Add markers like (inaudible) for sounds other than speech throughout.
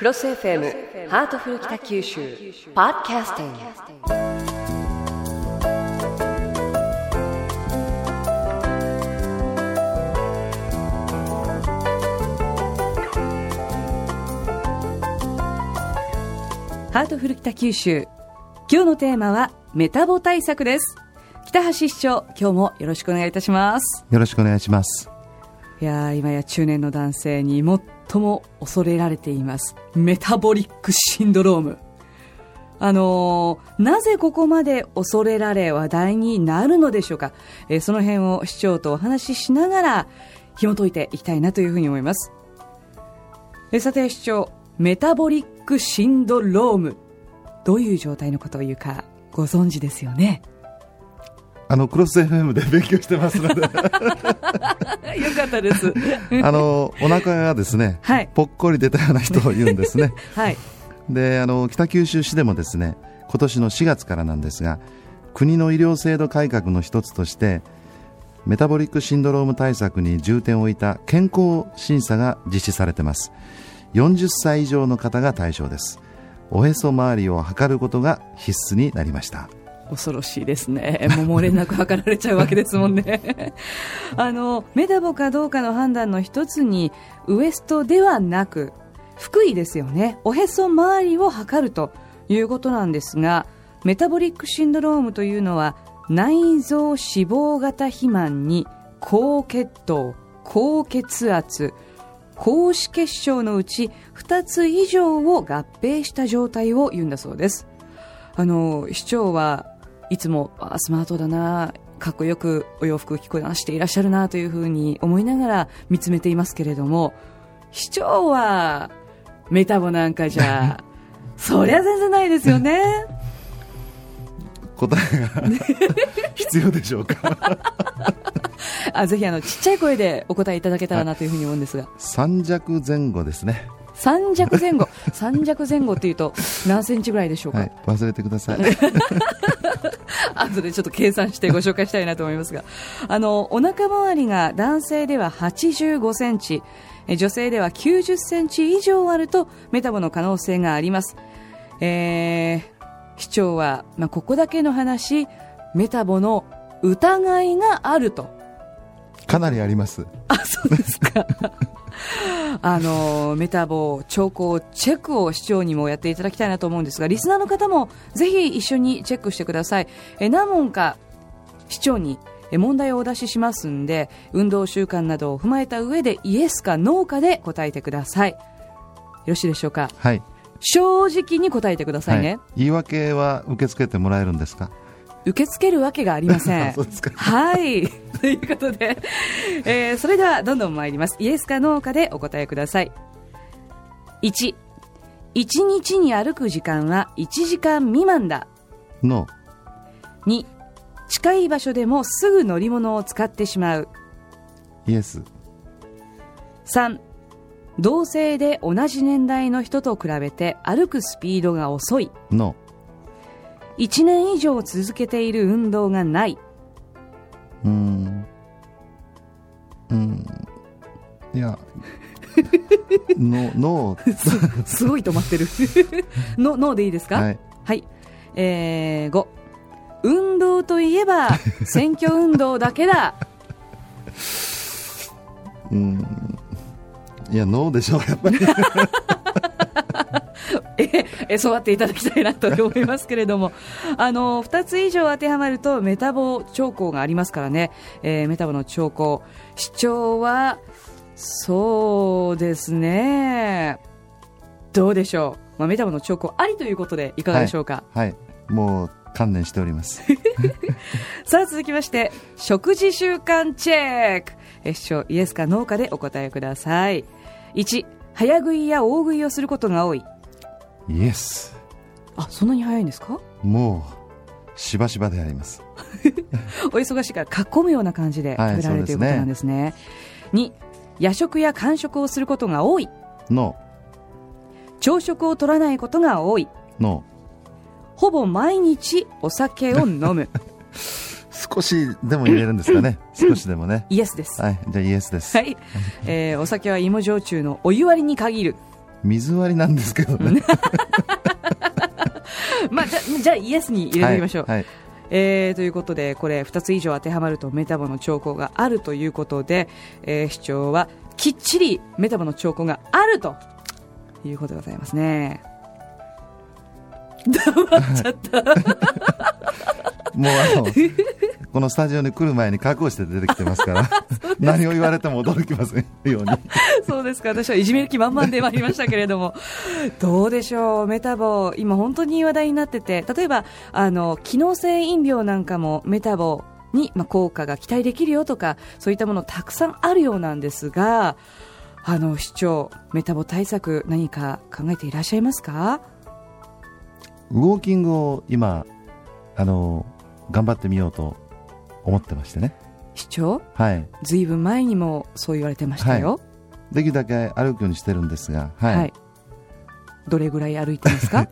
CROSS FM ハートフル北九州ポッドキャスティング。ハートフル北九州。今日のテーマはメタボ対策です。北橋市長今日もよろしくお願いいたします。よろしくお願いします。いや今や中年の男性に最も恐れられています。メタボリックシンドローム。あのーなぜここまで恐れられ話題になるのでしょうか、えーその辺を市長とお話ししながら紐解いていきたいなというふうに思います。えーさて市長メタボリックシンドローム。どういう状態のことを言うかご存知ですよね？あのクロス FM で勉強してますので、(laughs) よかったです (laughs) あのお腹がですね、はいぽっこり出たような人を言うんですね。(laughs) はいで、あの北九州市でもですね、今年の4月からなんですが、国の医療制度改革の一つとして、メタボリックシンドローム対策に重点を置いた健康審査が実施されています。40歳以上の方が対象です。おへそ周りを測ることが必須になりました。恐ろしいですね。(laughs) もう漏れなく測られちゃうわけですもんね。(laughs) あの、メタボかどうかの判断の一つに、ウエストではなく、腹囲ですよね。おへそ周りを測るということなんですが、メタボリックシンドロームというのは、内臓脂肪型肥満に高血糖、高血圧、高脂血症のうち2つ以上を合併した状態を言うんだそうです。あの市長はいつもあスマートだなかっこよくお洋服を着こなしていらっしゃるなというふうに思いながら見つめていますけれども市長はメタボなんかじゃ (laughs) そりゃ全然ないですよね。答えが (laughs) 必要でしょうか。(laughs) あぜひあのちっちゃい声でお答えいただけたらなというふうに思うんですが。三弱前後ですね三弱前後三弱前後っていうと何センチぐらいでしょうか、はい忘れてください (laughs) 後でちょっと計算してご紹介したいなと思いますが、あの、お腹周りが男性では85センチ、え女性では90センチ以上あるとメタボの可能性があります。えー、市長は、まあ、ここだけの話、メタボの疑いがあると。かなりありますあ、そうですか。(laughs) あのメタボ兆候チェックを市長にもやっていただきたいなと思うんですがリスナーの方もぜひ一緒にチェックしてください。え何問か市長にえ問題をお出ししますんで運動習慣などを踏まえた上でイエスかノーかで答えてください。よろしいでしょうか？はい、正直に答えてくださいね、はい。言い訳は受け付けてもらえるんですか？受け付けるわけがありません (laughs) はい。(laughs) ということで、えーそれではどんどん参ります。イエスかノーかでお答えください。1、1日に歩く時間は1時間未満だ。の2、近い場所でもすぐ乗り物を使ってしまう。イエス3、同性で同じ年代の人と比べて歩くスピードが遅い。の1年以上続けている運動がない。うーんうーんいや (laughs) ののすすごい止まってる。(laughs) の、ノーでいいですか？はいはい。えー、5。運動といえば、(laughs) 選挙運動だけだ。うーんいやノーでしょうやっぱりえ、え、そうやっていただきたいなと思いますけれども、(laughs) あの、2つ以上当てはまると、メタボ兆候がありますからね。えーメタボの兆候。主張は、そうですね。どうでしょう。まあ、メタボの兆候ありということで、いかがでしょうか？はいもう観念しております (laughs) さあ続きまして食事習慣チェックえ主張イエスかノーかでお答えください1早食いや大食いをすることが多いイエスあそんなに早いんですか？もうしばしばであります。(laughs) お忙しいから囲むような感じではい食べられる、ということなんですね。2夜食や間食をすることが多い。の朝食を取らないことが多い。のほぼ毎日お酒を飲む。(laughs) 少しでも入れるんですかね。(laughs) 少しでもね。イエスです。はいじゃあイエスです、はい、えーお酒は芋焼酎のお湯割りに限る水割りなんですけどね。(laughs) まあ、じゃじゃあイエスに入れてみましょう、はいはい。えーということでこれ2つ以上当てはまるとメタボの兆候があるということで、えー市長はきっちりメタボの兆候があるということでございますね。(laughs) 黙っちゃった。(laughs) もうあのこのスタジオに来る前に覚悟して出てきてますから。(laughs) 何を言われても驚きません。ように。そうですか。私はいじめる気満々で参りましたけれども。(laughs) どうでしょう？メタボ今本当に話題になってて。例えばあの機能性飲料なんかもメタボに、まあ、効果が期待できるよとかそういったものたくさんあるようなんですが。あの市長メタボ対策何か考えていらっしゃいますか？ウォーキングを今あの頑張ってみようと思ってましてね。市長？はい。ずいぶん前にもそう言われてましたよ、できるだけ歩くようにしてるんですがはい、はい。どれぐらい歩いてますか？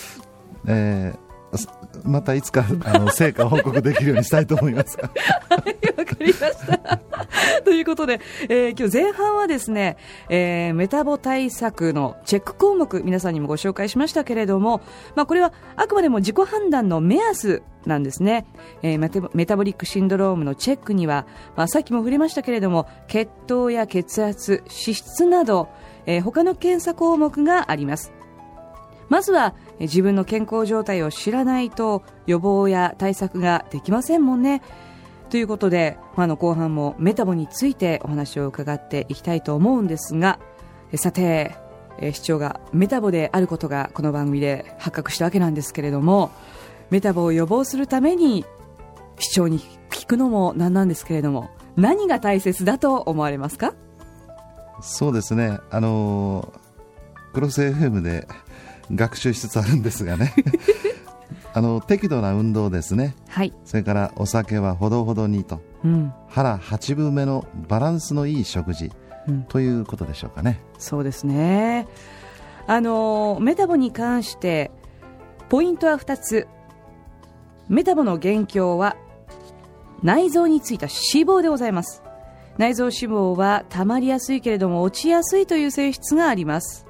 (laughs) えーすまたいつかあの (laughs) 成果を報告できるようにしたいと思いますわかりました。(laughs) ということで、えー今日前半はですね、えーメタボ対策のチェック項目、皆さんにもご紹介しましたけれども、まあ、これはあくまでも自己判断の目安なんですね。えーメタボメタボリックシンドロームのチェックには、まあ、さっきも触れましたけれども、血糖や血圧、脂質など、えー他の検査項目があります。まずは自分の健康状態を知らないと予防や対策ができませんもんね。ということで、まあ、の後半もメタボについてお話を伺っていきたいと思うんですがさて、市長がメタボであることがこの番組で発覚したわけなんですけれどもメタボを予防するために市長に聞くのもなんなんですけれども何が大切だと思われますか？そうですねあのクロス FM で学習しつつあるんですがね。(laughs) あの適度な運動ですね。はい、それからお酒はほどほどにと。うん。腹8分目のバランスのいい食事。うん、ということでしょうかね。そうですね。あのメタボに関してポイントは2つ。メタボの元凶は内臓についた脂肪でございます。内臓脂肪は溜まりやすいけれども落ちやすいという性質があります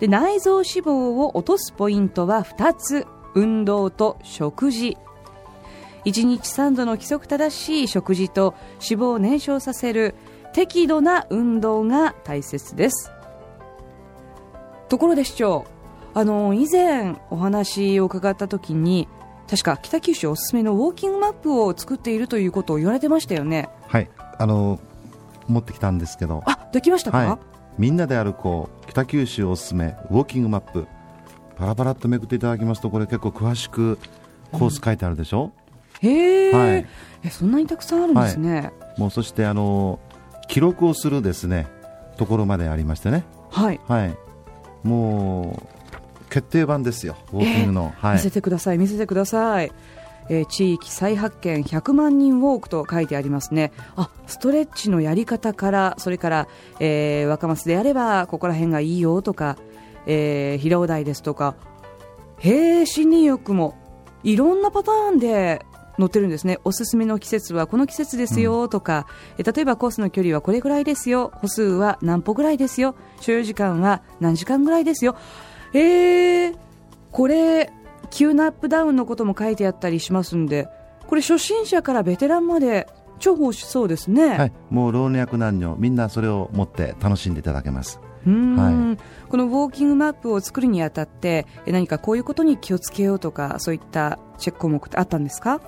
で内臓脂肪を落とすポイントは2つ。運動と食事。1日3度の規則正しい食事と脂肪を燃焼させる。適度な運動が大切です。ところで市長あの以前お話を伺った時に確か北九州おすすめのウォーキングマップを作っているということを言われてましたよね。はい。あの持ってきたんですけど。あできましたか、はいみんなで歩こう北九州おすすめウォーキングマップ。パラパラっとめくっていただきますとこれ結構詳しくコース書いてあるでしょ、へえ、はい。えそんなにたくさんあるんですね。もうそしてあの記録をするですねところまでありましてね。はい、はい。もう決定版ですよウォーキングの、はい。見せてください見せてくださいえー地域再発見100万人ウォークと書いてありますね。あストレッチのやり方からそれから、えー若松であればここら辺がいいよとか、えー平尾台ですとかへえ森林浴もいろんなパターンで載ってるんですね。おすすめの季節はこの季節ですよとか、え例えばコースの距離はこれぐらいですよ。歩数は何歩ぐらいですよ。所要時間は何時間ぐらいですよ。えー、これ急なアップダウンのことも書いてあったりしますんでこれ初心者からベテランまで重宝しそうですね、はい、もう老若男女みんなそれを持って楽しんでいただけます。はこのウォーキングマップを作るにあたってえ何かこういうことに気をつけようとかそういったチェック項目ってあったんですか？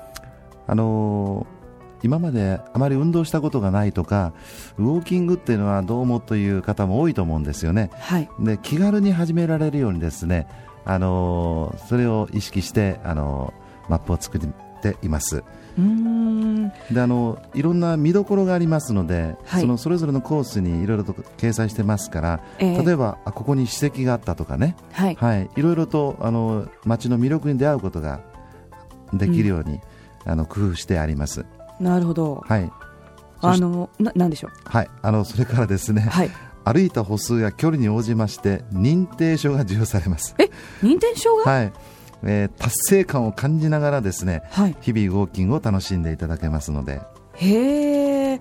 あのー今まであまり運動したことがないとかウォーキングっていうのはどうもという方も多いと思うんですよね。はい。で気軽に始められるようにですね、あのーそれを意識して、あのーマップを作っています。うーん。であのいろんな見どころがありますので、はい。そのそれぞれのコースにいろいろと掲載してますから、ええ。例えばあここに史跡があったとかね、はい。はい、いろいろとあの街の魅力に出会うことができるように、あの工夫してあります。なるほど。はい。あのななんでしょう？はい、あのそれからですね、はい歩いた歩数や距離に応じまして認定証が授与されます。え認定証が？はい、えー達成感を感じながらですね、はい。日々ウォーキングを楽しんでいただけますので、へえ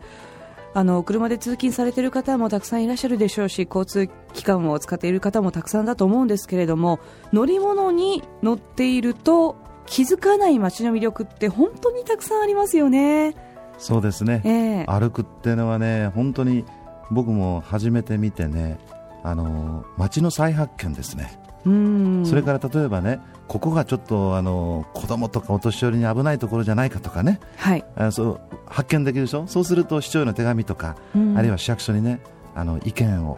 あの車で通勤されている方もたくさんいらっしゃるでしょうし交通機関を使っている方もたくさんだと思うんですけれども乗り物に乗っていると気づかない街の魅力って本当にたくさんありますよね。そうですね、えー歩くっていうのはね本当に僕も初めて見てねあの街の再発見ですね、うん。それから例えばねここがちょっとあの子供とかお年寄りに危ないところじゃないかとかね。はい、あそう発見できるでしょ？そうすると市長への手紙とか、うん。あるいは市役所にねあの意見を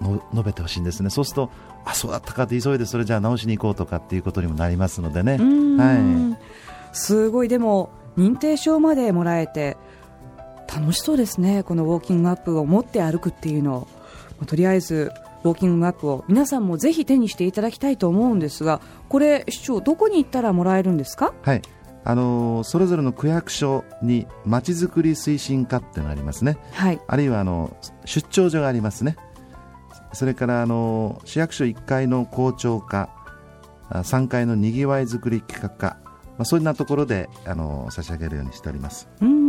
の述べてほしいんですね。そうするとあそうだったかって急いでそれじゃあ直しに行こうとかっていうことにもなりますのでね、うん。はい。すごい。でも認定証までもらえて楽しそうですね。このウォーキングアップを持って歩くっていうの。を、まあとりあえずウォーキングアップを皆さんもぜひ手にしていただきたいと思うんですがこれ市長どこに行ったらもらえるんですか？はい。あのそれぞれの区役所にまちづくり推進課っていうのがありますね。はい。あるいはあの出張所がありますね。それからあの市役所1階の校長課あ3階のにぎわいづくり企画課、まあ、そんなところであの差し上げるようにしております。うーん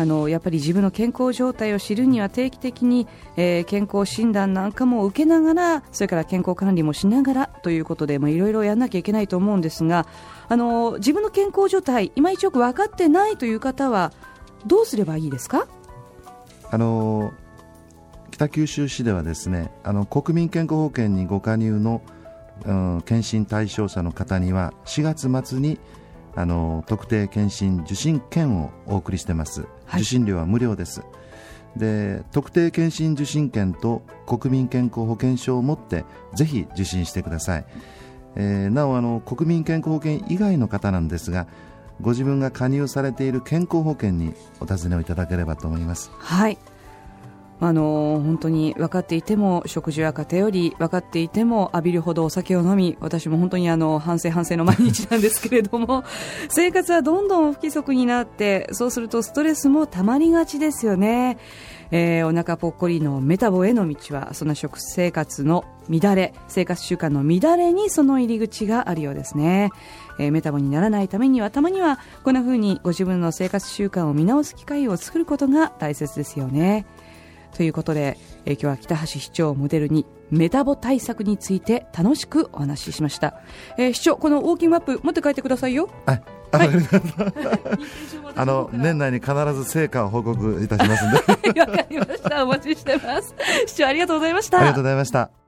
あのやっぱり自分の健康状態を知るには定期的に、えー健康診断なんかも受けながらそれから健康管理もしながらということでいろいろやらなきゃいけないと思うんですがあの自分の健康状態いまいちよく分かってないという方はどうすればいいですか？あの北九州市ではですねあの国民健康保険にご加入の、うん検診対象者の方には4月末にあの特定健診受診券をお送りしてます、はい。受診料は無料です。で特定健診受診券と国民健康保険証を持ってぜひ受診してください、えーなおあの国民健康保険以外の方なんですがご自分が加入されている健康保険にお尋ねをいただければと思います。はいあの本当に分かっていても食事は偏り分かっていても浴びるほどお酒を飲み私も本当にあの反省反省の毎日なんですけれども (laughs) 生活はどんどん不規則になってそうするとストレスもたまりがちですよね、えーお腹ぽっこりのメタボへの道はそんな食生活の乱れ生活習慣の乱れにその入り口があるようですね、えーメタボにならないためにはたまにはこんな風にご自分の生活習慣を見直す機会を作ることが大切ですよね。ということで、えー今日は北橋市長をモデルにメタボ対策について楽しくお話ししました、えー市長このウォーキングアップ持って帰ってくださいよ。はい。あ (laughs) の年内に必ず成果を報告いたしますんで。(laughs) わかりました。お待ちしてます。市長ありがとうございました。ありがとうございました